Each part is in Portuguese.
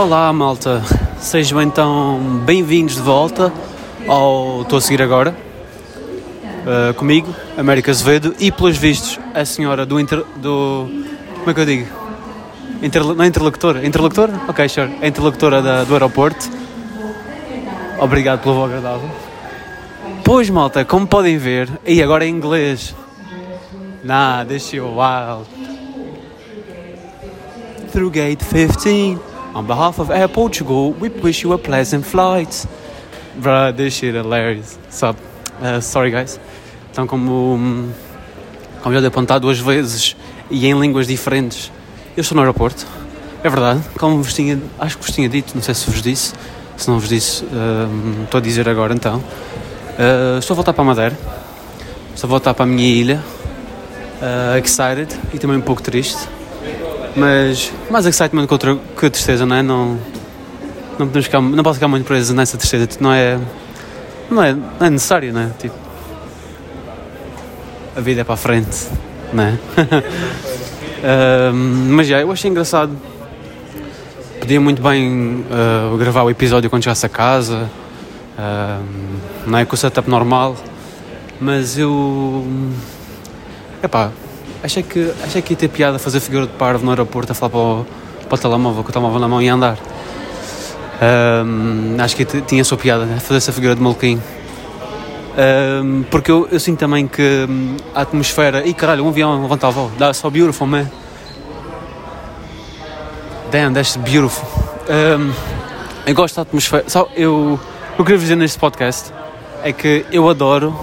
Olá malta, sejam então bem-vindos de volta ao Estou a seguir agora uh, comigo, América Azevedo e pelos vistos a senhora do, inter, do como é que eu digo? Interlo, não é interlocutora? Interlocutora? Ok, sure. A interlocutora da, do aeroporto. Obrigado pelo agradável. Pois malta, como podem ver, e agora em inglês. Nah, this is wild. Through gate 15. On behalf of Air Portugal, we wish you a pleasant flight. Bruh, this shit hilarious. So, uh, sorry guys. Então, como, como já dei apontar duas vezes e em línguas diferentes, eu estou no aeroporto. É verdade, como vos tinha, acho que vos tinha dito, não sei se vos disse. Se não vos disse, uh, estou a dizer agora então. Uh, estou a voltar para a Madeira. Estou a voltar para a minha ilha. Uh, excited e também um pouco triste mas mais excitement que, outra, que tristeza, não é? Não, não, podemos ficar, não posso ficar muito preso nessa tristeza, tipo, não é, não é, não é necessário, não é? Tipo, a vida é para a frente, não é? mas já, eu achei engraçado. Podia muito bem uh, gravar o episódio quando chegasse a casa, uh, não é com o setup normal, mas eu. Epá, Achei que, achei que ia ter piada fazer figura de parvo no aeroporto a falar para o, para o telemóvel, com o telemóvel na mão e andar. Um, acho que tinha a sua piada, fazer essa figura de maluquinho. Um, porque eu, eu, sinto também que hum, a atmosfera. Ih caralho, um avião levanta a voo. That's so beautiful, man. Damn, that's beautiful. Um, eu gosto da atmosfera. Só eu, o que eu queria dizer neste podcast é que eu adoro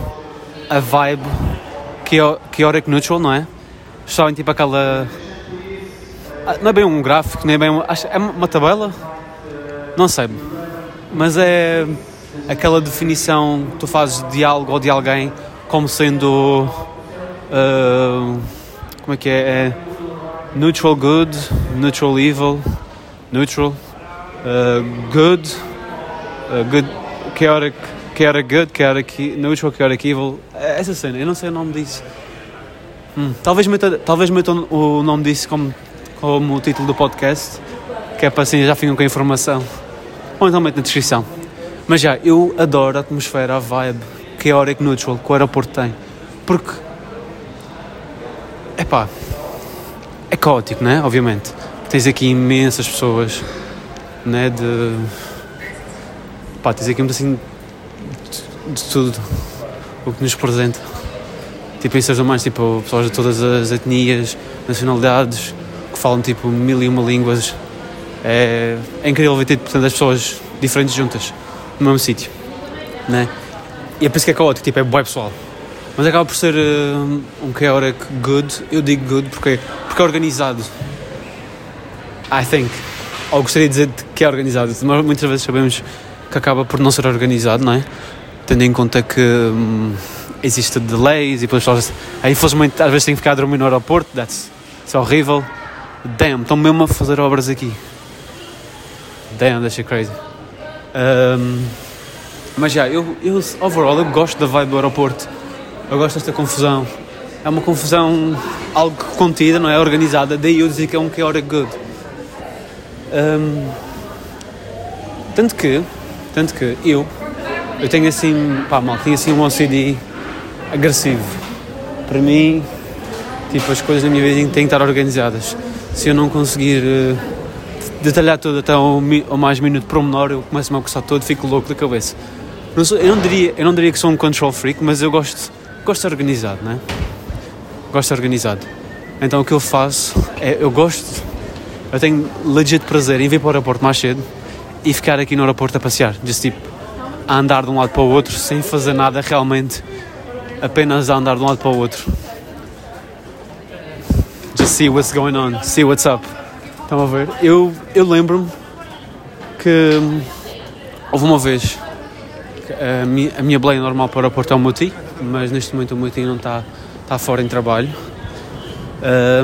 a vibe chaotic neutral, não é? Sabem, tipo aquela. Ah, não é bem um gráfico, nem é bem. É uma tabela? Não sei. Mas é aquela definição que tu fazes de algo ou de alguém como sendo. Uh, como é que é? é? Neutral good, neutral evil, neutral, uh, good, uh, good, chaotic, chaotic good, chaotic, neutral, chaotic evil. É essa cena, eu não sei o nome disso. Hum, talvez meta, talvez meta o nome disso como, como o título do podcast, que é para assim já ficam com a informação. Ou então mete na descrição. Mas já, eu adoro a atmosfera, a vibe que a Oric Neutral, que o aeroporto tem. Porque. é pá. É caótico, né? Obviamente. Tens aqui imensas pessoas, né? De. pá, tens aqui um assim de, de tudo o que nos apresenta tipo, em seres humanos, tipo, pessoas de todas as etnias, nacionalidades, que falam, tipo, mil e uma línguas. É, é incrível ver, tipo, portanto, as pessoas diferentes juntas, no mesmo sítio, né? E é por isso que é caótico, tipo, é bué pessoal. Mas acaba por ser uh, um chaotic good, eu digo good porque, porque é organizado. I think. Ou gostaria de dizer que é organizado, mas muitas vezes sabemos que acaba por não ser organizado, não é? Tendo em conta que... Hum, existe delays e depois pessoas, aí infelizmente às vezes tem que ficar a dormir no aeroporto, that's, é horrível. Damn, estão mesmo a fazer obras aqui. Damn, that's crazy. Um, mas já, eu, eu overall eu gosto da vibe do aeroporto. Eu gosto desta confusão. É uma confusão algo contida, não é organizada, daí eu dizer que é um chaotic good. Um, tanto que, tanto que eu, eu tenho assim, pá, mal, tenho assim um OCD agressivo. Para mim, tipo, as coisas na minha vida têm que estar organizadas. Se eu não conseguir uh, detalhar tudo até ao, ao mais minuto promenor, eu começo-me a coçar todo, fico louco da cabeça. Não sou, eu, não diria, eu não diria que sou um control freak, mas eu gosto, gosto de organizado, né? Gosto de organizado. Então o que eu faço é, eu gosto, eu tenho legit prazer em vir para o aeroporto mais cedo e ficar aqui no aeroporto a passear, just tipo, a andar de um lado para o outro sem fazer nada realmente apenas a andar de um lado para o outro. Just see what's going on, see what's up. Estão a ver? Eu, eu lembro-me que hum, houve uma vez a minha, a minha boleia normal para o aeroporto é o Muti, mas neste momento o Muti não está, está fora em trabalho.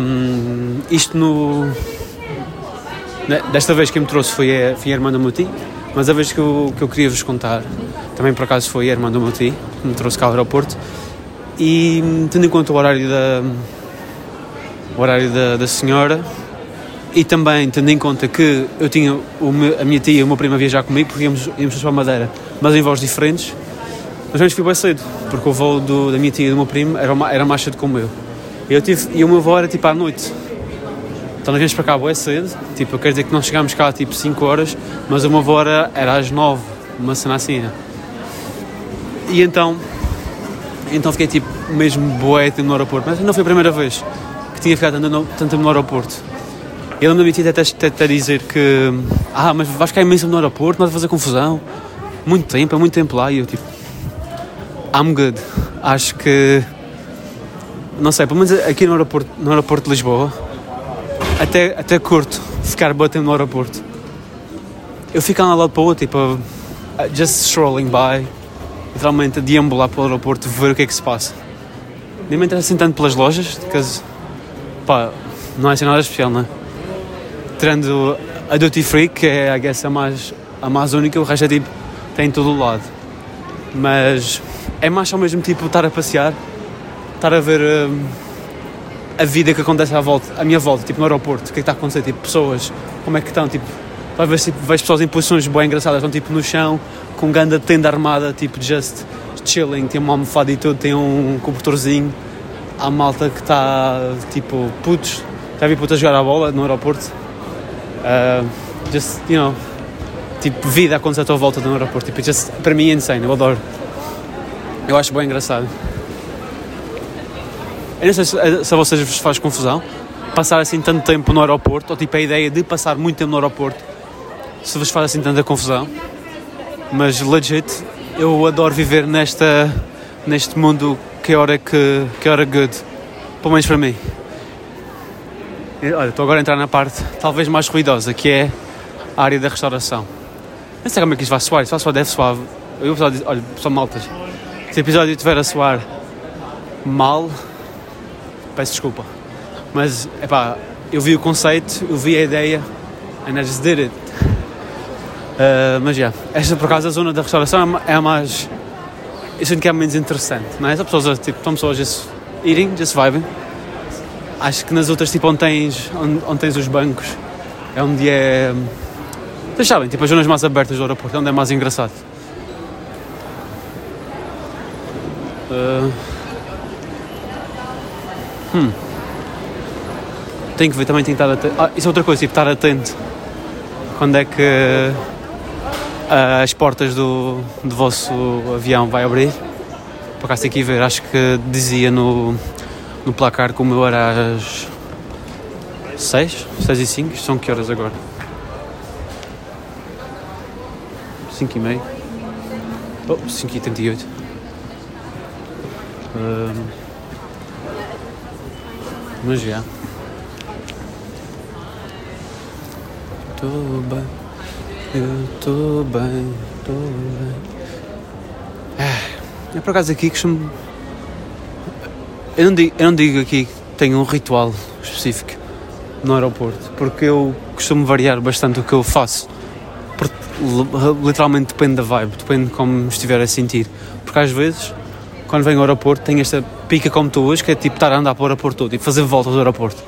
Um, isto no. Né, desta vez quem me trouxe foi a, foi a irmã do Muti, mas a vez que eu, que eu queria vos contar, também por acaso foi a irmã do Muti, que me trouxe cá ao aeroporto. E tendo em conta o horário da, o horário da, da senhora, E também tendo em conta que eu tinha meu- a minha tia e o meu primo a viajar comigo, porque íamos, íamos para a Madeira, mas em voos diferentes, nós vamos fui bem cedo, porque o voo do- da minha tia e do meu primo era, ma- era mais cedo que o meu. E, eu tive, e o meu voo era tipo à noite. Então nós viemos para cá bem cedo, tipo, eu quero dizer que nós chegámos cá tipo 5 horas, mas o meu voo era, era às 9, uma cena assim. né? E então, então fiquei tipo mesmo boé no aeroporto, mas não foi a primeira vez que tinha ficado tanto no, tanto no aeroporto. Eu lembro-me tia até, até, até dizer que ah, mas vais ficar imenso no aeroporto, não vais fazer confusão. Muito tempo, é muito tempo lá e eu tipo I'm good. Acho que não sei, pelo menos aqui no aeroporto, no aeroporto de Lisboa até, até curto ficar batendo no aeroporto. Eu fico lá lado para o outro, tipo, uh, just strolling by, literalmente a deambular pelo aeroporto, ver o que é que se passa. Nem me interessa assim tanto pelas lojas, porque pá, não é assim nada especial, não é? Tirando a Duty Free, que é, I guess, a mais, a mais única, o resto é tipo, tem em todo o lado. Mas é mais ao mesmo tipo estar a passear, estar a ver hum, a vida que acontece à volta, à minha volta, tipo no aeroporto, o que é que está a acontecer, tipo pessoas, como é que estão, tipo, vai ver tipo, vejo pessoas em posições bem engraçadas, estão tipo no chão, com ganda tenda armada, tipo just chilling, tem uma almofada e tudo, tem um cobertorzinho, há malta que está tipo putos, já vi putos jogar a bola no aeroporto, uh, just, you know, tipo vida a acontecer à tua volta no aeroporto, tipo, just, para mim é insane, eu adoro, eu acho bem engraçado. Eu não sei se, se a vocês vos faz confusão passar assim tanto tempo no aeroporto, ou tipo a ideia de passar muito tempo no aeroporto, se vos faz assim tanta confusão. Mas legit, eu adoro viver nesta, neste mundo que hora que, que hora good, pelo menos para mim. Olha, estou agora a entrar na parte talvez mais ruidosa, que é a área da restauração. Não sei como é que isto vai soar, isto vai soar, deve soar. Eu, pessoal olha, pessoal maltas, se o episódio estiver a soar mal, peço desculpa. Mas, epá, eu vi o conceito, eu vi a ideia, and I just did it. Uh, mas já, esta por acaso a zona da restauração é é a mais. Eu sinto que é a menos interessante, não é? São pessoas, tipo, estão pessoas just eating, just vibing. Acho que nas outras, tipo, onde tens, onde, onde tens os bancos, é onde é. Vocês sabem, tipo, as zonas mais abertas do aeroporto, é onde é mais engraçado. Uh, Tenho que ver, também tenho que estar atento. Ah, isso é outra coisa, tipo, estar atento. Quando é que ah, as portas do, do vosso avião vai abrir? Por acaso tenho que ver, acho que dizia no, no placar que o meu era às 6, 6 e 5. Isto são que horas agora? 5 e meia. Oh, 5 e 38. Ahm, mas já. Tô bem, eu tô bem, tô bem. Ah, é por acaso aqui que costumo. Eu não, digo, eu não digo aqui que tenho um ritual específico no aeroporto, porque eu costumo variar bastante o que eu faço. Literalmente depende da vibe, depende de como estiver a sentir. Porque às vezes, quando venho ao aeroporto, tenho esta pica como tu hoje, que é tipo estar a andar para o aeroporto todo e fazer voltas do aeroporto.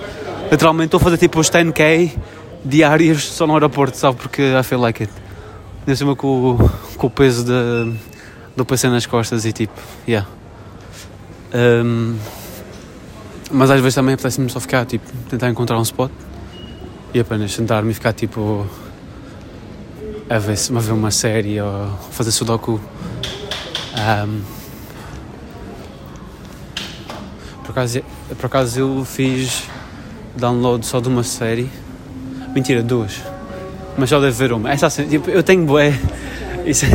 Literalmente estou a fazer tipo os 10k diários só no aeroporto, sabe? Porque I feel like it. Ainda cima com, com o peso de, do PC nas costas e tipo, yeah. Um, mas às vezes também apetece-me só ficar, tipo, tentar encontrar um spot e apenas sentar-me e ficar tipo a ver, a ver uma série ou fazer sudoku. Um, por, acaso, por acaso eu fiz download só de uma série. Mentira, duas. Mas só deve ver uma. Essa assim, tipo, eu tenho bué. Isso,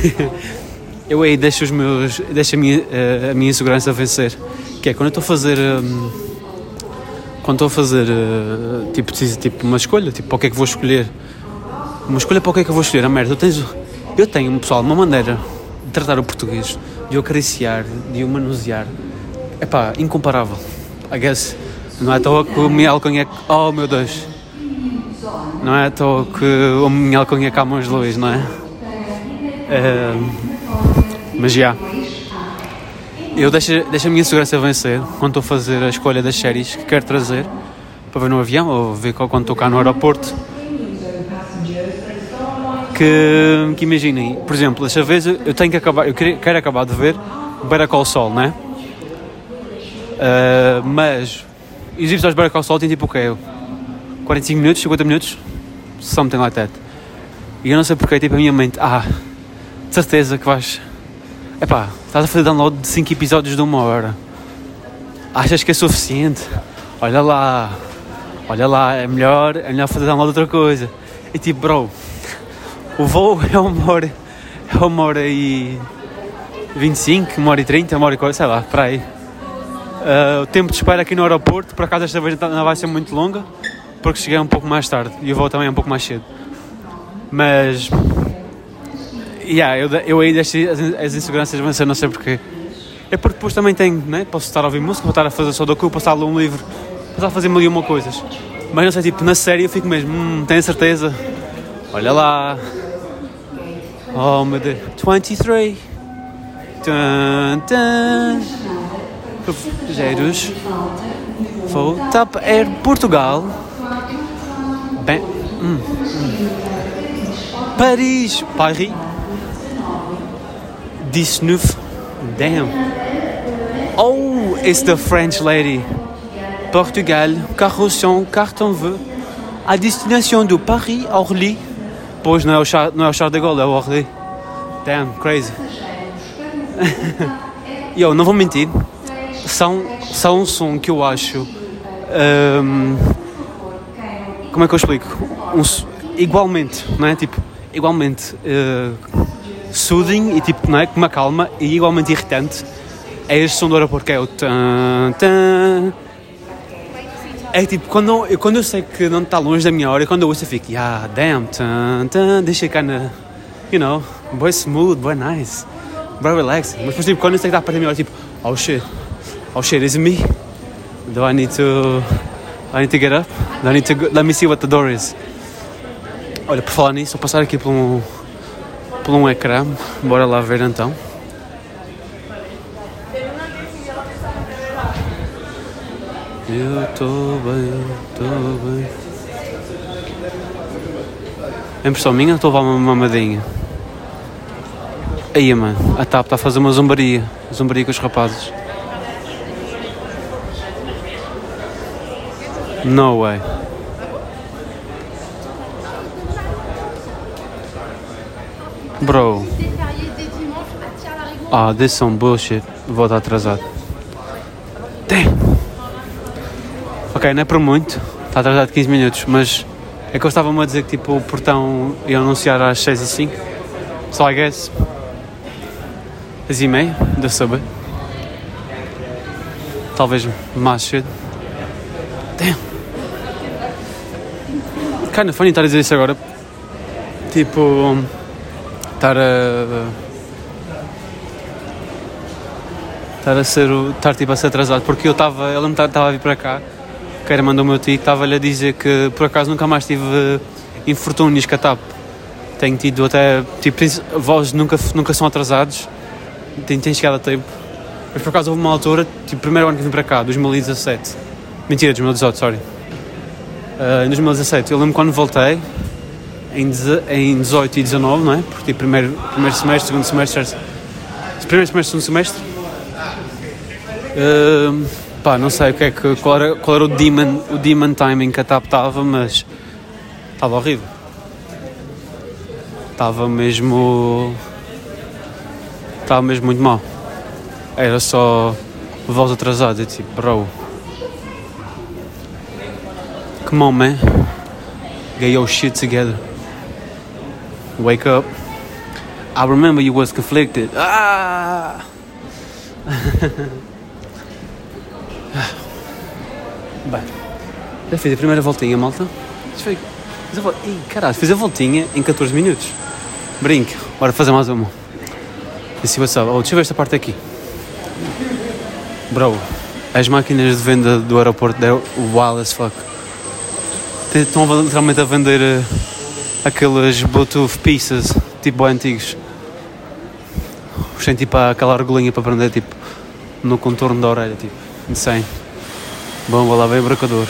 eu aí deixo os meus. deixo a minha, eh, a minha insegurança vencer. Que é quando eu estou a fazer. hum, quando estou a fazer eh, tipo, preciso, tipo uma escolha, tipo para o que é que vou escolher. Uma escolha para o que é que eu vou escolher, a merda. Eu tenho, eu tenho pessoal, uma maneira de tratar o português, de o acariciar, de o manusear. É pá, incomparável. I guess. Não é à toa que o alcunha é. Oh meu Deus! Não é toa que o minha alcunha é Camões Luís, não é? Eh, mas já. Eu deixo, deixo a minha segurança vencer quando estou a fazer a escolha das séries que quero trazer. para ver no avião ou ver quando estou cá no aeroporto. Que, que imaginem, por exemplo, desta vez eu tenho que acabar, eu quero acabar de ver Better Call Saul, né? Uh, mas os episódios de Better Call têm tipo o quê? 45 minutos, 50 minutos? Something like that. E eu não sei porque, tipo, a minha mente, ah, de certeza que vais. Epá, estás a fazer download de 5 episódios de uma hora. Achas que é suficiente? Olha lá, olha lá, é melhor, é melhor fazer download de outra coisa. E tipo, bro, o voo é uma hora, é uma hora e 25, uma hora e 30, uma hora e sei lá, para aí. Uh, o tempo de espera aqui no aeroporto, por acaso esta vez não vai ser muito longa, porque cheguei um pouco mais tarde e o voo também é um pouco mais cedo. Mas, yeah, eu, eu deixei as, as inseguranças vencer, não sei porquê. É porque depois também tenho, né? Posso estar a ouvir música, vou estar a fazer sudoku, posso estar a ler um livro, posso estar a fazer mil e uma coisas. Mas não sei, tipo, na série eu fico mesmo, hum, tenho certeza? Olha lá, Oh meu Deus. 23. Dun, dun. Passageiros. Vou TAP Air Portugal. Bem. Hum, hum. Paris. Paris. 19. Damn. Oh, it's the French lady. Portugal. Carroção, cartão vœu. A destination de Paris, Orly. Pois não é o, Char, não é o Charles de Gaulle, é o Orly. Damn, crazy. E eu não vou mentir, são, são um som que eu acho. Um, como é que eu explico? Um, igualmente, não é? Tipo, igualmente uh, soothing e tipo, não é? Com uma calma e igualmente irritante. É este som do aeroporto que é o tan, tan, é tipo, quando eu, quando eu sei que não está longe da minha hora, quando eu ouço eu fico, yeah, damn, tan, tan, deixa kinda, you know, boy smooth, boy nice, boy relaxed. Mas depois, tipo, quando eu sei que está perto da minha hora, tipo, oh shit, oh shit, is it me? Do I need to, I need to get up? I need to, go? let me see what the door is. Olha, por falar nisso, vou passar aqui por um, por um ecrã, bora lá ver então. Eu estou bem, estou bem. É impressão minha ou estou a levar uma mamadinha? Aí, mano, a TAP está a fazer uma zombaria. Zombaria com os rapazes. No way. Bro. Ah, this some bullshit. Vou atrasado. Damn. Ok, não é por muito, está atrasado 15 minutos, mas é que eu estava-me a dizer que tipo, o portão ia anunciar às 6 e 5 So I guess 6 e meia da subway. Talvez mais cedo. Damn. Kind of funny estar a dizer isso agora. Tipo, estar a. Estar a ser. Estar tipo a ser atrasado, porque eu estava. Ela me estava a vir para cá que era mandou o meu tio, estava-lhe a dizer que por acaso nunca mais tive infortúnios com a TAP. Tenho tido até, tipo, voos nunca, nunca são atrasados, tenho, tenho chegado a tempo. Mas por acaso houve uma altura, tipo, primeiro ano que vim para cá, 2017. Mentira, 2018, sorry. Uh, em 2017, eu lembro quando voltei, em, em 18 e 19, não é? Porque tipo, primeiro, primeiro semestre, segundo semestre, primeiro semestre, segundo semestre. Uh, Pá, não sei o que é que, qual, era, qual era o demon, o demon timing que a TAP estava, mas estava horrível. Estava mesmo. Estava mesmo muito mal. Era só voz atrasada, tipo, bro. Come on, man. Get your shit together. Wake up. I remember you was conflicted. Ah! Bem, já fiz a primeira voltinha, malta. Fiz a, Ih, caralho, fiz a voltinha em 14 minutos. Brinque, bora fazer mais uma. E se você oh, deixa eu ver esta parte aqui. Bro, as máquinas de venda do aeroporto deram wild as fuck estão literalmente a vender eh, aqueles Bluetooth pieces tipo antigos. Os tem tipo aquela argolinha para prender tipo no contorno da orelha, tipo, insane. Bom, vou lá ver o bracador.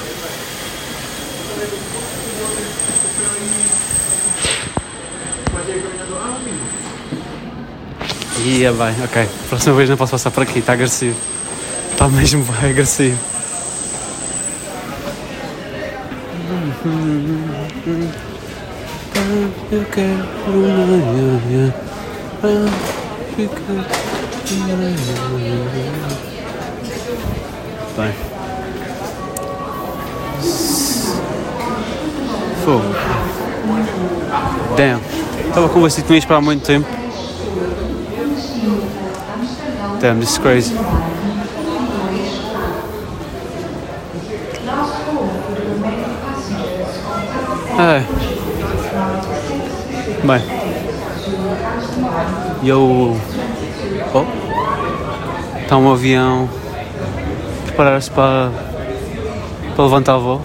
Ia bem, ok. Próxima vez não posso passar por aqui, está agressivo. Está mesmo bem agressivo. Eu quero Bem. Fogo. Damn. Estava que não ia esperar muito tempo. Damn, this is crazy. É. Bem. E eu. Oh. Está um avião. Preparar-se para. para levantar a voo.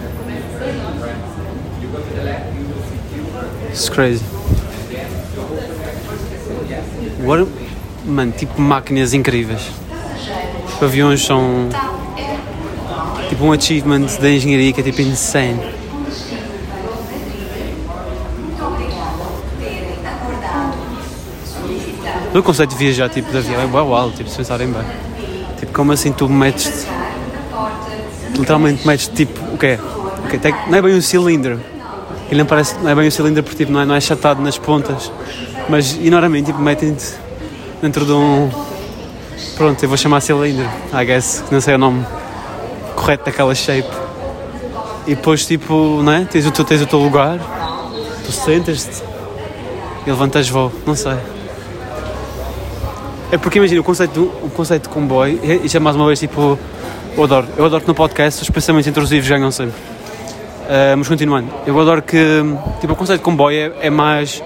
It's crazy. Mano, tipo máquinas incríveis. Tipo, aviões são. Tipo um achievement da engenharia que é tipo insane. O conceito de viajar tipo de avião é uau, uau tipo, se pensarem bem. Tipo, como assim tu metes literalmente metes tipo, o? Okay, tem, não é bem um cilindro. Ele não, parece, não é bem um cilindro porque tipo, não, é, não é chatado nas pontas. Mas enormemente tipo, metem-te dentro de um. Pronto, eu vou chamar cilindro, I guess, não sei o nome correto daquela shape. E depois tipo, não é? Tens o teu, tens o teu lugar, tu sentas-te e levantas voo, não sei. É porque imagina, o conceito, o conceito de comboio, isto é mais uma vez tipo, eu adoro, eu adoro que no podcast os pensamentos intrusivos ganham sempre. Uh, mas continuando, eu adoro que tipo, o conceito de comboio é, é mais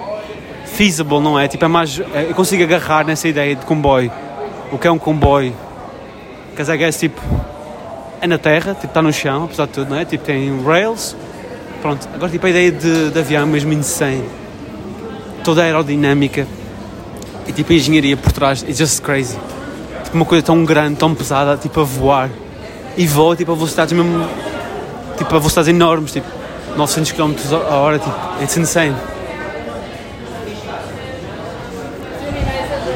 feasible, não é? Tipo, é mais, é, eu consigo agarrar nessa ideia de comboio. O que é um comboio? Quer é tipo, é na terra, tipo, está no chão, apesar de tudo, não é? Tipo, tem rails, pronto. Agora, tipo, a ideia de, de avião é mesmo insane. Toda a aerodinâmica, e tipo a engenharia por trás, it's just crazy. Tipo uma coisa tão grande, tão pesada, tipo a voar. E voa tipo a velocidades mesmo, tipo a velocidades enormes, tipo 900 km a hora, tipo, it's insane.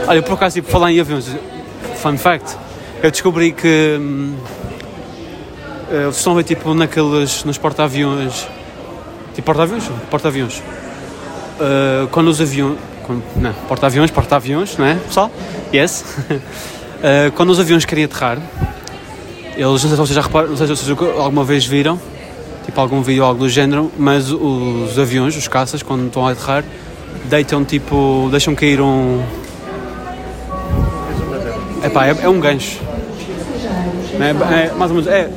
Olha, por acaso, tipo, falar em aviões, fun fact, eu descobri que hum, vocês estão a ver tipo naqueles, nos porta-aviões, tipo porta-aviões? Porta-aviões. Uh, quando os aviões, porta-aviões, porta-aviões, não é, pessoal? Yes. uh, quando os aviões querem aterrar, eles, não sei se vocês já reparam, não sei se vocês alguma vez viram, tipo algum vídeo algo do género, mas os aviões, os caças, quando estão a aterrar, deitam tipo, deixam cair um... Epá, é, é um gancho. É, é, mais ou menos, é,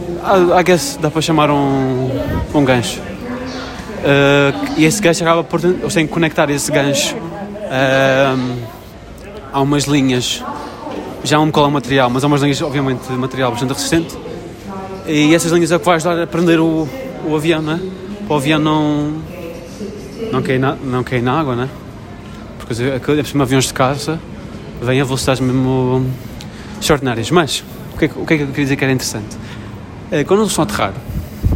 I guess dá para chamar um, um gancho. Uh, e esse gancho acaba por. Eles têm que conectar esse gancho Há umas linhas, já um colão material, mas há umas linhas, obviamente, de material bastante resistente. E essas linhas é o que vai ajudar a prender o, o avião, não é? Para o avião não, não, cair na, não cair na água, não é? Porque é por aviões de caça vêm a velocidades mesmo extraordinárias. Mas, o que, é, o que é que eu queria dizer que era interessante? É, quando eles estão a aterrar,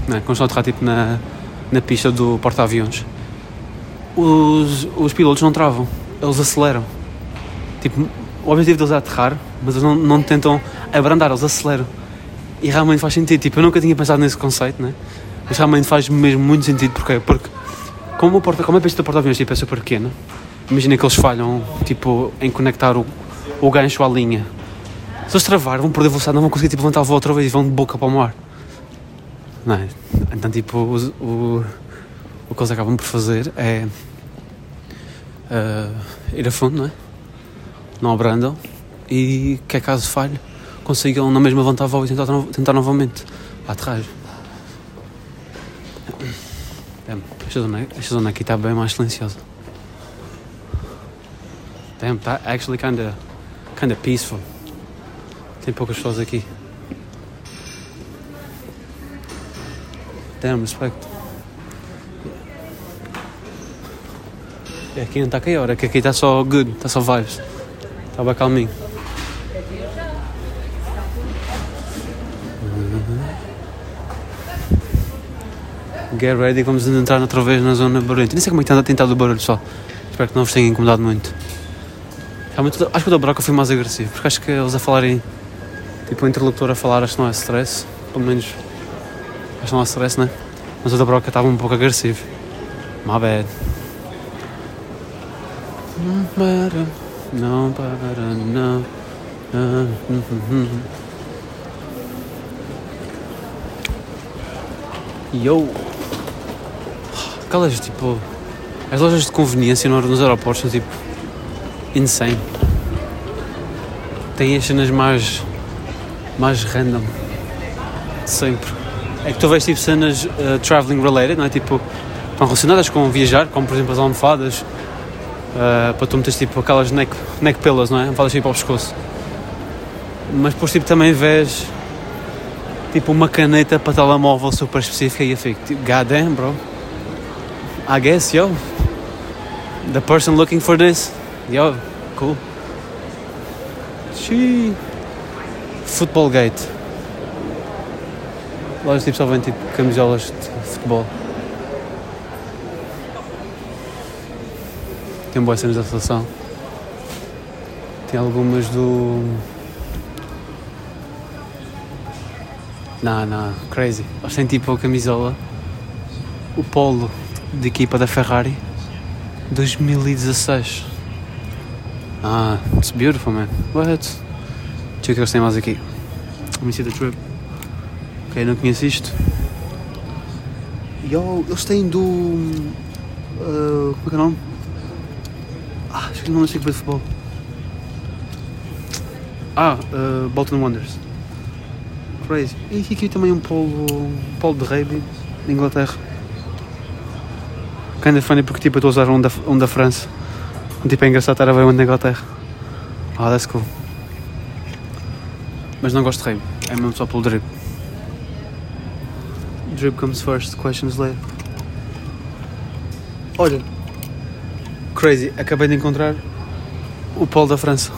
não é? quando estão a aterrar tipo na, na pista do porta-aviões, os, os pilotos não travam eles aceleram. Tipo, o objetivo deles é aterrar, mas eles não, não tentam abrandar, eles aceleram. E realmente faz sentido. Tipo, eu nunca tinha pensado nesse conceito, né? Mas realmente faz mesmo muito sentido. Porquê? Porque como, o porta, como a pista do porta-aviões tipo, é super pequena, imagina que eles falham tipo, em conectar o, o gancho à linha. Se eles travar, vão perder velocidade, não vão conseguir tipo, levantar a voo outra vez e vão de boca para o mar. Não é? Então, tipo, o, o, o que eles acabam por fazer é uh, ir a fundo, não é? Não abrandam e que é caso falhe, consigam na mesma voo e tentar, tentar novamente a aterragem. Esta zona, esta zona aqui está bem mais silenciosa. Damn, está actually kinda, kinda peaceful. Tem poucas pessoas aqui. Damn, respect. Aqui não está a hora, que aqui está só good, está só vibes. Está bem calminho. Get ready, vamos entrar outra vez na zona barulhenta. Nem sei como é que está tentado o barulho só. Espero que não vos tenha incomodado muito. Realmente, acho que o da Broca foi mais agressivo, porque acho que eles a falarem, tipo, o interlocutor a falar, acho que não é stress, pelo menos, acho que não é stress, né? Mas o da Broca estava um pouco agressivo. My bad. Não para, não não. Yo! Aquelas tipo. As lojas de conveniência nos aeroportos são tipo. insane. Tem as cenas mais. mais random. Sempre. É que tu vês tipo cenas uh, traveling related, não é? Tipo. estão relacionadas com viajar, como por exemplo as almofadas. Uh, para tu meteres tipo aquelas neck, neck pillows, não é? Almofadas tipo ao pescoço. Mas depois tipo também vês. tipo uma caneta para telemóvel super específica e eu fico tipo, god damn, bro. I guess, yo. The person looking for this, yo, cool. Xiii. Football Gate. Lojas tipo só vêm tipo camisolas de futebol. Tem boas cenas da seleção. Tem algumas do. Não, não, crazy. Eles têm tipo a camisola, o polo de equipa da Ferrari 2016. Ah, it's beautiful, man. What? Deixa eu ver o que eles têm mais aqui. Let me see the trip. Ok, não conheço isto. Yo, eles têm do. Uh, como é que é o nome? Ah, acho que não sei que de futebol. Ah, uh, Bolton Wanderers. Crazy. E aqui também um polo, um polo de rugby Inglaterra. Kinda funny porque tipo eu estou a usar um da, um da França. Tipo é engraçado estar a ver um da Inglaterra. Ah, that's cool. Mas não gosto de rugby. É mesmo só pelo drip. Drip comes first, questions later. Olha. Crazy, acabei de encontrar o polo da França.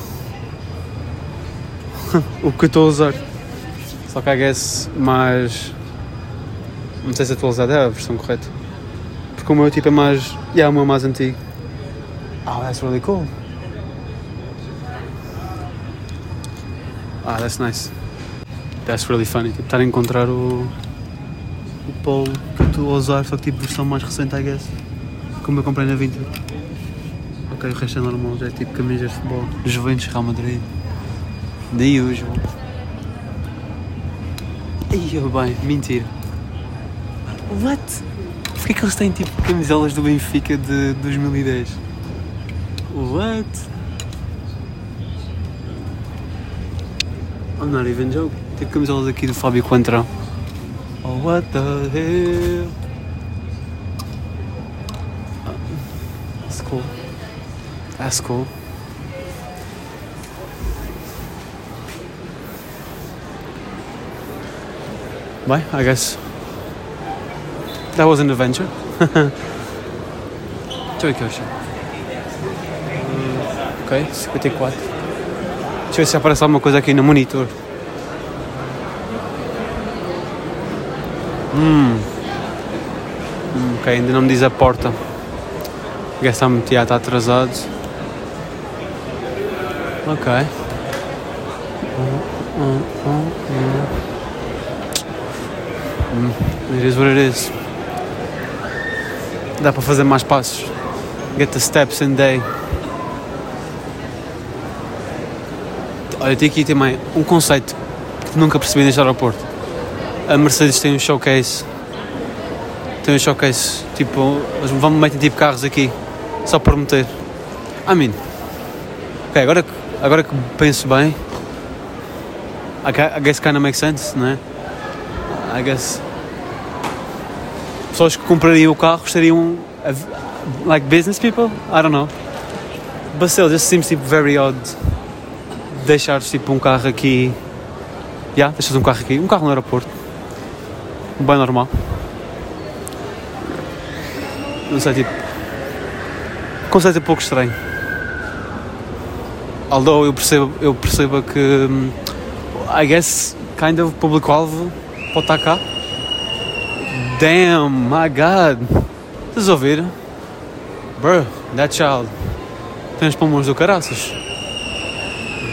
o que eu estou a usar. Só que I guess mais. Não sei se atualizado é a versão correta. Porque o meu tipo é mais. Yeah, o meu é mais antigo. Oh, that's really cool. Ah, that's nice. That's really funny. Tipo, estar a encontrar o. o polo que eu estou a usar, só que tipo versão mais recente, I guess. Como eu comprei na Vinted. Ok, o resto é normal, já é tipo camisas de futebol. Juventus, Real Madrid. The usual. Ih, bem, mentira. What? Porquê que eles têm tipo camisolas do Benfica de 2010? What? I'm not even joking. Tipo camisolas aqui do Fábio Coentrão. Oh, what the hell? That's cool. That's cool. Bem, I guess that was an adventure. Eu acho. Hum, ok, 54. Deixa eu ver se aparece alguma coisa aqui no monitor. Hum. ok, ainda não me diz a porta. Guess está muito está atrasado. Ok. Hum, hum, it is what it is. Dá para fazer mais passos. Get the steps in day. Olha, tem aqui também um conceito que nunca percebi neste aeroporto. A Mercedes tem um showcase. Tem um showcase. Tipo, eles vão meter tipo carros aqui. Só para meter. I mean. Ok, agora, agora que penso bem. I guess kinda makes sense, não é? I guess pessoas que comprariam o carro estariam like business people? I don't know. But still, just seems tipo very odd deixares tipo um carro aqui. Yeah, deixas um carro aqui, um carro no aeroporto. Bem normal. Não sei, tipo. Conceito é um pouco estranho. Although eu percebo, eu percebo que. Hum, I guess, kind of, público-alvo pode estar cá Damn, my God. Vocês ouviram? Bro, that child. Tem os pulmões do caraças.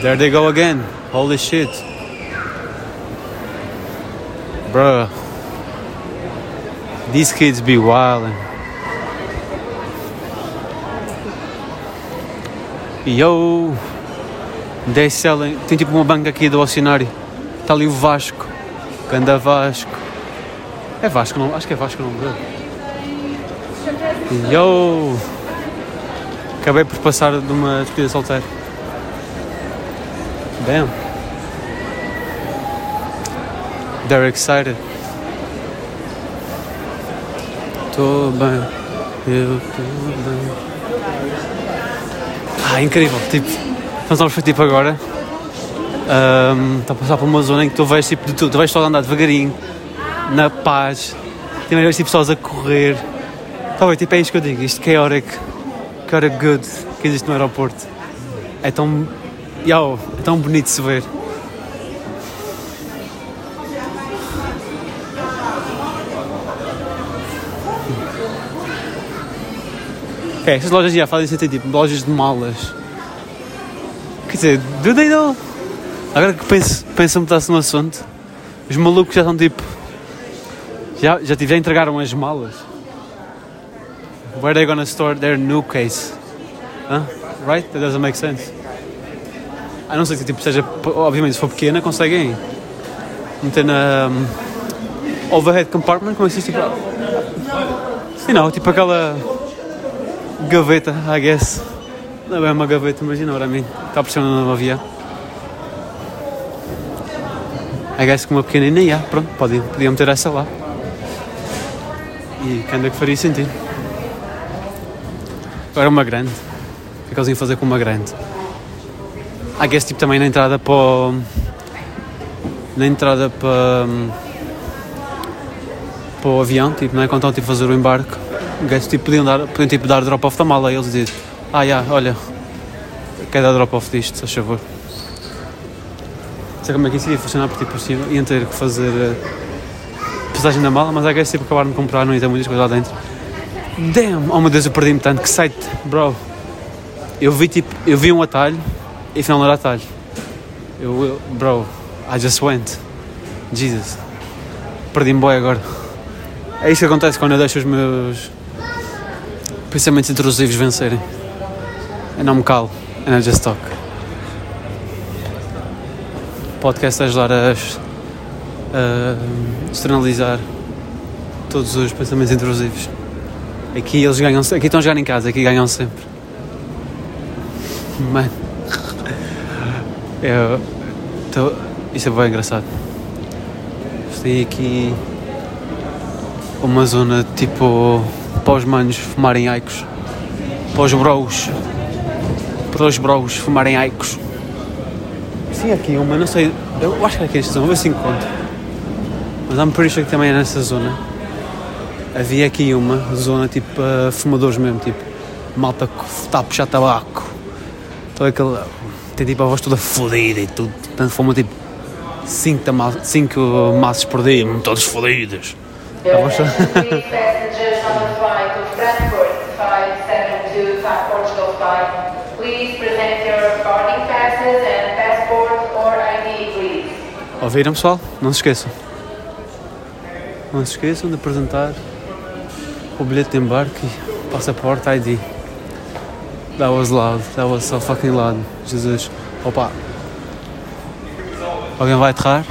There they go again. Holy shit. Bruh. These kids be wildin'. Yo! Selling. Tem tipo uma banca aqui do oceanário. Está ali o Vasco. Ganda Vasco. É Vasco, não? Acho que é Vasco o nome dele. Yo! Acabei por passar de uma despedida solteira. Damn. They're excited. Tô bem. Eu tô bem. Ah, incrível. Tipo, estamos a ver tipo agora. Um, está a passar por uma zona em que tu vês tipo de tudo. Tu vês só andar devagarinho, na paz. Também vês tipo pessoas a correr. Tá bem, tipo, é isto que eu digo. Isto chaotic, chaotic good que existe no aeroporto. É tão. Yo, é tão bonito de se ver. Ok, estas lojas já fazem sentido, tipo, lojas de malas. Dizer, do they know? Agora que penso, penso a mudar-se no assunto, os malucos já estão tipo. Já, já, já entregaram as malas. Where are they gonna store their new case? Huh? Right? That doesn't make sense. A não ser que tipo, seja, obviamente, se for pequena, conseguem meter na um, overhead compartment, como é que se? Tipo, you know, tipo aquela gaveta, I guess. É uma gaveta, imagina, para mim. Está por cima no avião. I guess que uma pequenina, yeah, pronto, podiam, podiam meter essa lá. E que anda que faria sentido. Agora uma grande. O que é que eles iam fazer com uma grande? I guess tipo também na entrada para o... Na entrada para... Para o avião, tipo, não é? Quando estão tipo, a fazer o embarque. Guess, tipo, podiam dar, podiam tipo dar drop-off da mala e eles dizem Ah, yeah, olha, quer dar drop-off disto, se favor. Não sei como é que isso ia funcionar, porque tipo, assim, iam ter que fazer uh, passagem da mala, mas I guess tipo, acabaram de comprar, não ia ter muitas coisas lá dentro. Damn! Oh meu Deus, eu perdi-me tanto, que site, bro! Eu vi tipo, eu vi um atalho e afinal não era atalho. Eu, eu bro, I just went. Jesus. Perdi-me boi agora. É isso que acontece quando eu deixo os meus pensamentos intrusivos vencerem. Eu não me calo, and I just talk. Podcast é ajudar a, a externalizar todos os pensamentos intrusivos. Aqui eles ganham, aqui estão a jogar em casa, aqui ganham sempre. Mano, eu, tô, isso é bem engraçado. Tem aqui uma zona tipo os manos fumarem aicos, para os bros, para os bros fumarem aicos. Sim, aqui uma, não sei, eu acho que é aqui esta zona, vou ver se encontro. Mas I'm pretty sure que também é nessa zona. Havia aqui uma zona tipo uh, fumadores mesmo, tipo malta que está a puxar tabaco. Todo aquele. Tem tipo a voz toda fodida e tudo. Portanto, fuma tipo 5 cinco maços por dia, todos fodidos. A voz toda. Passengers on the flight to Frankfurt 572 Portugal flight. Please present your boarding passes and passport or ID, please. Ouviram pessoal? Não se esqueçam. Não se esqueçam de apresentar o bilhete de embarque passaporte ID. That was loud. That was so fucking loud. Jesus. Opa. Alguém vai aterrar?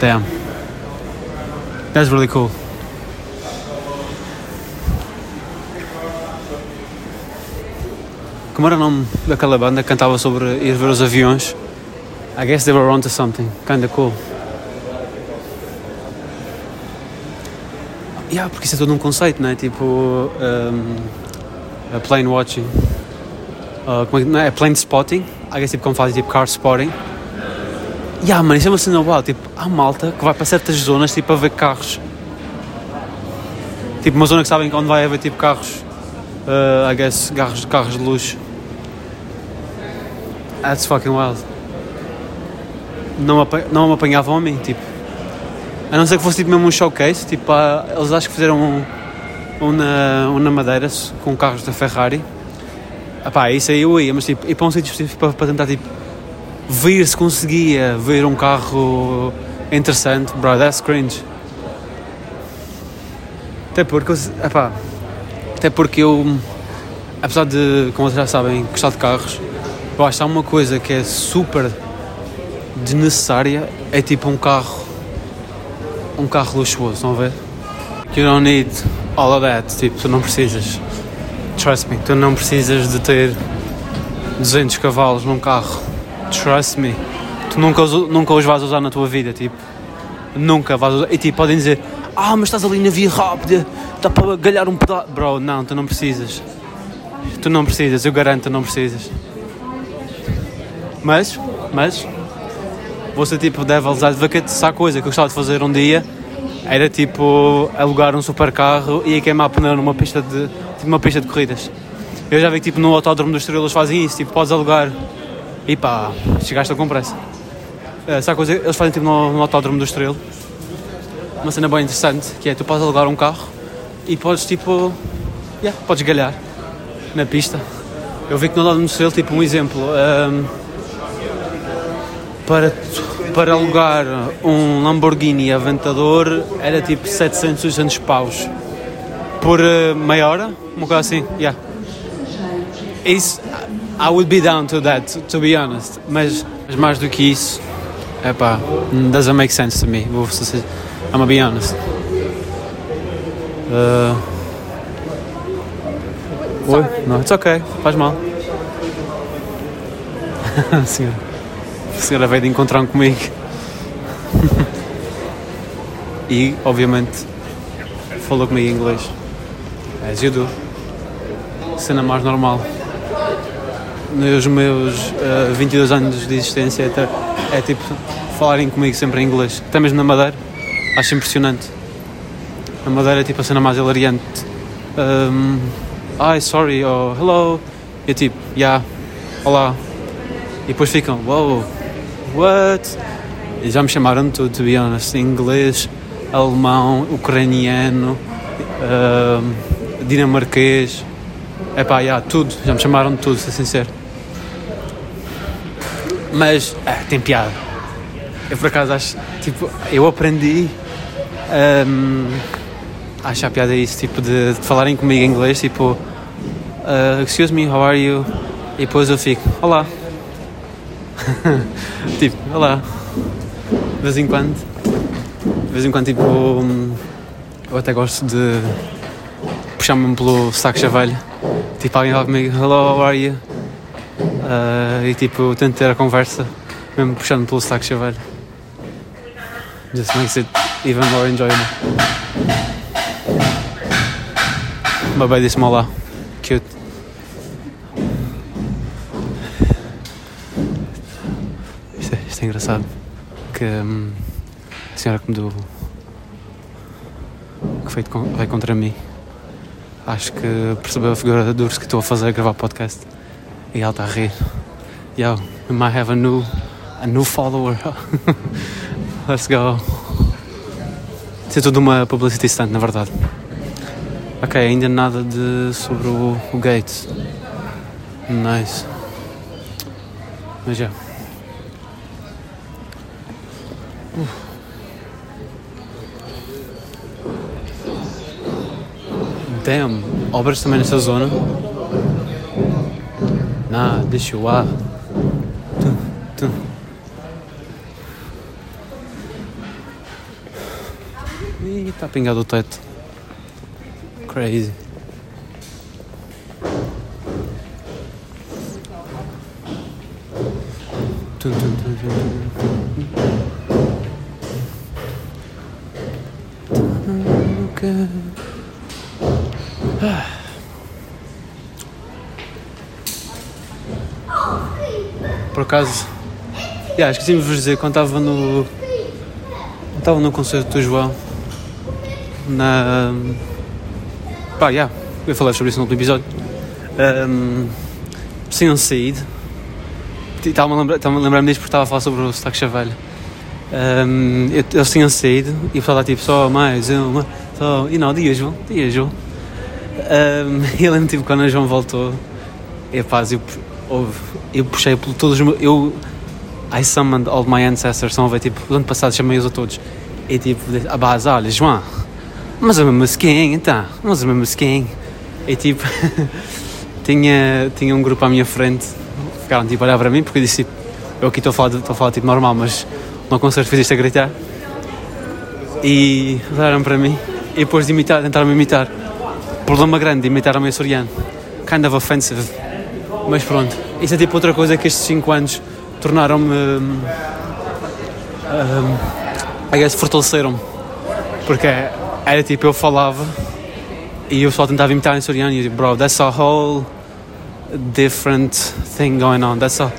Damn. That's really cool. Como era o nome daquela banda que cantava sobre ir ver os aviões? I guess they were onto something. Kinda cool. Yeah, porque isso é todo um conceito, não é? Tipo, um, a plane watching. Uh, é, não é? Plane spotting. I guess tipo como fazem tipo car spotting. Yeah, mano, isso é uma cena uau. Tipo, há malta que vai para certas zonas tipo a ver carros. Tipo, uma zona que sabem onde vai haver tipo carros. Uh, I guess carros, carros de luxo. That's fucking wild. Não apa- não me apanhavam a mim, tipo. A não ser que fosse tipo mesmo um showcase, tipo, eles acho que fizeram um, um, na, um na Madeira com carros da Ferrari Epá, isso aí eu ia, mas tipo, ir para um sítio específico para, para tentar tipo, ver se conseguia ver um carro interessante, bro, that's cringe. Até porque, epá, até porque eu, apesar de, como vocês já sabem, gostar de carros, eu acho que há uma coisa que é super desnecessária, é tipo um carro, um carro luxuoso, estão a ver? You don't need all of that, tipo, tu não precisas, trust me, tu não precisas de ter 200 cavalos num carro, trust me, tu nunca, nunca os vais usar na tua vida, tipo, nunca vais usar, e tipo, podem dizer, ah, mas estás ali na via rápida, dá para galhar um pedaço, bro, não, tu não precisas, tu não precisas, eu garanto, tu não precisas. Mas, mas, ser tipo Devil's Advocate, se há coisa que eu gostava de fazer um dia, era tipo alugar um super carro e queimar pneu numa pista de, tipo, uma pista de corridas. Eu já vi que tipo no autódromo dos Estrelas fazem isso, tipo, podes alugar e pá, chegaste com pressa. Eh, se há coisa, eles fazem tipo no, no autódromo do Estrela, uma cena bem interessante, que é tu podes alugar um carro e podes tipo, yeah, podes galhar na pista. Eu vi que no autódromo do Estrela, tipo um exemplo, ehm, para, para alugar um Lamborghini Aventador era tipo 700, 800 paus por eh, meia hora, uma coisa assim, yeah. Isso, I would be down to that, to be honest, mas, mas mais do que isso, epá, doesn't make sense to me, vou ser, I'm gonna be honest. Uh, Oi? Não, it's okay, faz mal. Senhora. A senhora veio de encontrar comigo. e, obviamente, falou comigo em inglês. As you do. Cena mais normal. Nos meus uh, 22 anos de existência, é, é tipo falarem comigo sempre em inglês. Até mesmo na Madeira. Acho impressionante. Na Madeira é tipo a cena mais hilariante. Um, Hi, sorry, ou hello. E eu tipo, yeah, olá. E depois ficam, wow, what? E já me chamaram de tudo, to be honest. Inglês, alemão, ucraniano, ahm, dinamarquês. Epá, yeah, tudo. Já me chamaram de tudo, ser sincero. Mas, ah, tem piada. Eu por acaso acho, tipo, eu aprendi ahm, a achar piada isso, tipo, de, de falarem comigo em inglês, tipo, ah, excuse me, how are you? E depois eu fico, olá. tipo, olá. De vez em quando. De vez em quando, tipo, eu até gosto de puxar-me pelo saco chavalho. Tipo, alguém fala comigo, hello, how are you? Ah, e tipo, eu tento ter a conversa, mesmo puxando pelo saco chavalho. Just makes it even more enjoyable. Uma bem disse-me olá. Engraçado. Que hum, a senhora que me deu. que con- veio contra mim. Acho que percebeu a figura de que estou a fazer a gravar podcast. E ela está a rir. Yo, we might have a new, a new follower. Let's go. Isso é tudo uma publicity stunt, na verdade. Ok, ainda nada de sobre o, o Gates. Nice. Mas já. Uf. Damn, obras também nessa zona? Nah, deixa eu lá. Ih, está pingado o teto. Crazy. Tum, tum, tum, acaso, yeah, esqueci-me de vos dizer quando estava no. quando Estava no concerto do João na. Pá, já, eu falei sobre isso no último episódio. Um, tinham saído. Estava-me a lembrar- lembrar-me disto porque estava a falar sobre o sotaque chavalho. Um, eu- eles tinham saído e o pessoal está tipo só mais uma, só. E não, dias, João, dias, João. Um, e eu lembro tipo quando o João voltou É paz, eu, eu, eu puxei por todos os meus. Eu. I summoned all my ancestors. Estão a ver, tipo, o ano passado chamei-os a todos. E tipo, a base, olha, João, mas é mesmo skin, então, mas é mesmo skin. E tipo, tinha, tinha um grupo à minha frente, ficaram tipo a olhar para mim, porque eu disse, tipo, eu aqui estou a falar, estou a falar tipo normal, mas não consigo fazer isto a gritar. E olharam para mim e depois de imitar, tentaram-me imitar. Problema grande de imitar o meu açoriano. Kind of offensive. Mas pronto, isso é tipo outra coisa que estes 5 anos tornaram-me. Um, um, I guess fortaleceram-me. Porque era tipo, eu falava e eu só tentava imitar em açoriano e eu bro, that's a whole different thing going on. That's a,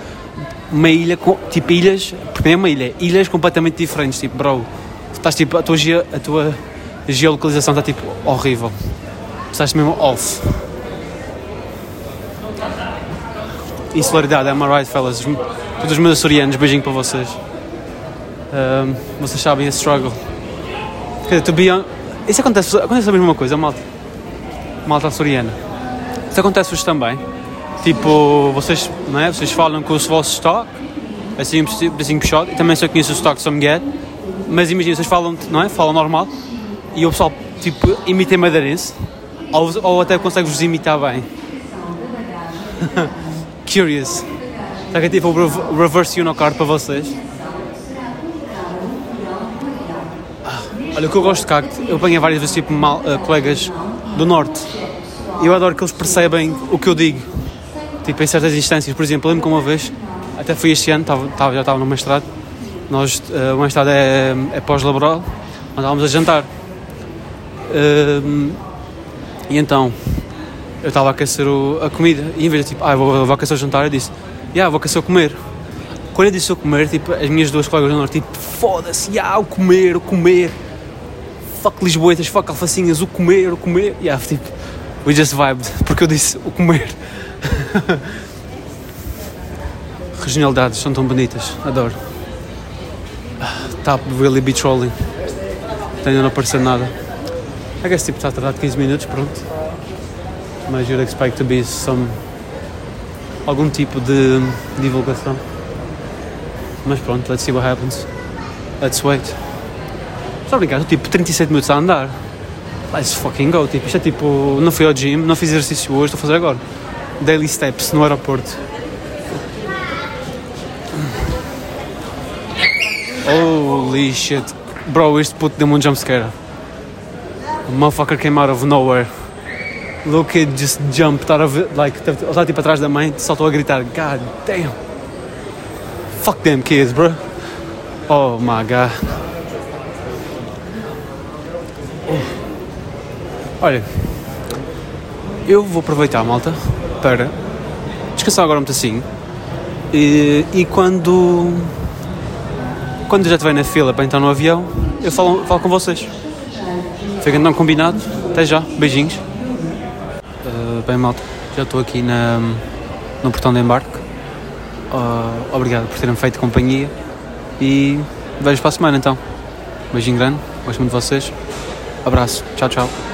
uma ilha, com, tipo ilhas, porque é uma ilha, ilhas completamente diferentes. Tipo, bro, estás tipo, a tua, a tua geolocalização está tipo horrível. Estás mesmo off. Insularidade, am I right, fellas? Todos os meus açorianos, beijinho para vocês. Um, vocês sabem a struggle. Quer dizer, to be on... Isso acontece, acontece a mesma coisa, malta. Malta açoriana. Isso acontece-vos também. Tipo, vocês, não é? vocês falam com o vosso stock, assim, assim puxado, e também só conheço o stock some get, mas imagina, vocês falam, não é? Falam normal, e o pessoal, tipo, imita madeirense, ou, ou até consegue-vos imitar bem. Curious. Será que é tipo o reverse Unocard para vocês? Ah, olha, o que eu gosto de cacto, eu apanhei várias vezes tipo mal, uh, colegas do norte. E eu adoro que eles percebem o que eu digo. Tipo, em certas instâncias. Por exemplo, lembro que uma vez, até fui este ano, tava, tava, já estava no mestrado. Nós, uh, o mestrado é, é pós-laboral, andávamos a jantar. Uh, e então, eu estava a aquecer o, a comida e em vez de tipo, ah, vou, vou aquecer o jantar, eu disse, yeah, vou aquecer o comer. Quando eu disse o comer, tipo, as minhas duas colegas do norte, tipo, foda-se, yeah, o comer, o comer. Fuck Lisboetas, fuck alfacinhas, o comer, o comer. Yeah, tipo, we just vibed, porque eu disse o comer. Regionalidades são tão bonitas, adoro. Top really be trolling. Ainda não apareceu nada. I guess tipo está a tardar 15 minutos, pronto. Mas you'd expect to be some algum tipo de divulgação. Mas pronto, let's see what happens. Let's wait. Só obrigado, tipo 37 minutos a andar. Let's fucking go. Tipo, isto é tipo, não fui ao gym, não fiz exercício hoje, estou a fazer agora. Daily steps no aeroporto. Holy shit. Bro, este puto deu-me um jumpscare. A motherfucker came out of nowhere. Little kid just jumped out of it, like, ele está tipo atrás da mãe, saltou a gritar, God damn. Fuck them kids, bro. Oh my god. Oh. Olha, eu vou aproveitar, malta, para descansar agora um pedacinho e, e quando quando já estiver na fila para entrar no avião, eu falo, falo com vocês. Fica então combinado. Até já. Beijinhos. Bem, malta, já estou aqui na, no portão de embarque. Uh, obrigado por terem feito companhia e vejo para a semana então. Beijinho grande, gosto muito de vocês. Abraço, tchau, tchau.